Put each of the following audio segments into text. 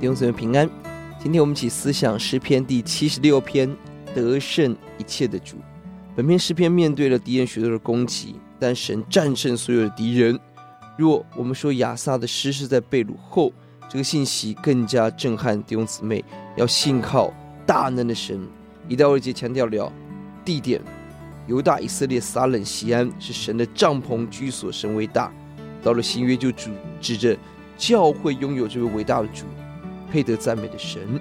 弟兄姊妹平安。今天我们一起思想诗篇第七十六篇，得胜一切的主。本篇诗篇面对了敌人许多的攻击，但神战胜所有的敌人。若我们说亚萨的诗是在被掳后，这个信息更加震撼弟兄姊妹，要信靠大能的神。一到二节强调了地点，犹大、以色列、撒冷、西安是神的帐篷居所，神为大。到了新约就主指着教会拥有这位伟大的主，配得赞美的神。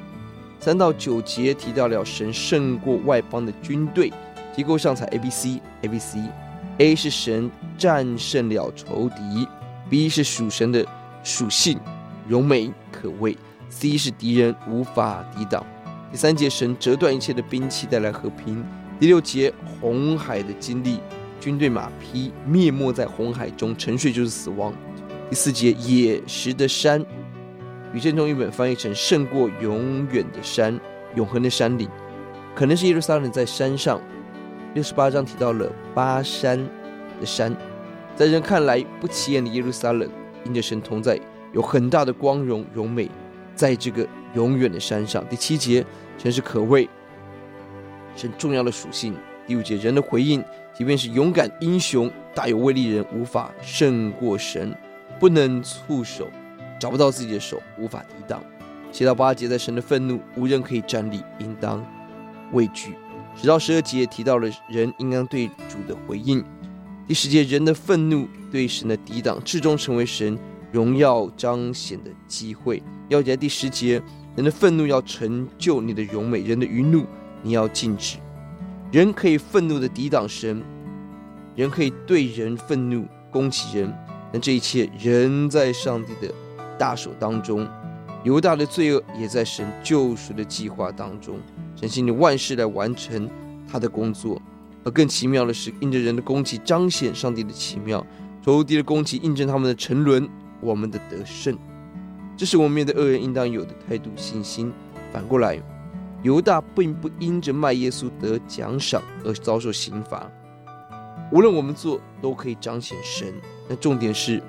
三到九节提到了神胜过外邦的军队，结构上采 A B C A B C，A 是神战胜了仇敌，B 是属神的属性荣美可畏，C 是敌人无法抵挡。第三节神折断一切的兵器带来和平。第六节红海的经历。军队马匹灭没在红海中，沉睡就是死亡。第四节，野石的山，与正中译本翻译成胜过永远的山，永恒的山岭，可能是耶路撒冷在山上。六十八章提到了巴山的山，在人看来不起眼的耶路撒冷，因着神同在，有很大的光荣荣美，在这个永远的山上。第七节，神是可畏，神重要的属性。第五节，人的回应，即便是勇敢英雄、大有威力人，无法胜过神，不能触手，找不到自己的手，无法抵挡。七到八节，在神的愤怒，无人可以站立，应当畏惧。直到十二节提到了人应当对主的回应。第十节，人的愤怒对神的抵挡，至终成为神荣耀彰显的机会。要在第十节，人的愤怒要成就你的荣美，人的余怒你要禁止。人可以愤怒的抵挡神，人可以对人愤怒攻击人，但这一切仍在上帝的大手当中。犹大的罪恶也在神救赎的计划当中，神兴起万事来完成他的工作。而更奇妙的是，因着人的攻击彰显上帝的奇妙，仇敌的攻击印证他们的沉沦，我们的得胜。这是我们面对恶人应当有的态度信心。反过来。犹大并不因着卖耶稣得奖赏而遭受刑罚。无论我们做，都可以彰显神。那重点是，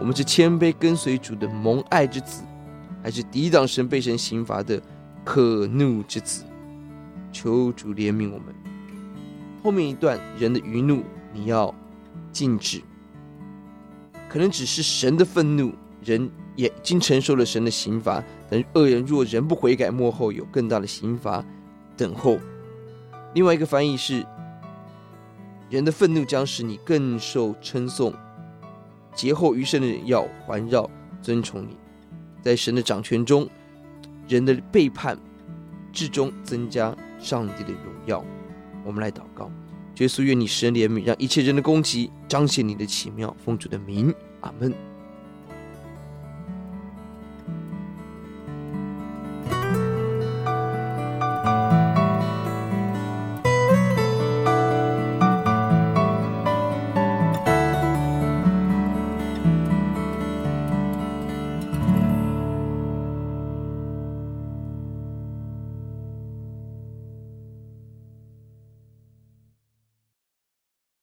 我们是谦卑跟随主的蒙爱之子，还是抵挡神被神刑罚的可怒之子？求主怜悯我们。后面一段人的余怒，你要禁止。可能只是神的愤怒，人也已经承受了神的刑罚。但恶人若人不悔改，末后有更大的刑罚等候。另外一个翻译是：人的愤怒将使你更受称颂，劫后余生的人要环绕尊崇你。在神的掌权中，人的背叛至终增加上帝的荣耀。我们来祷告：耶稣，愿你使人怜悯，让一切人的攻击彰显你的奇妙。奉主的名，阿门。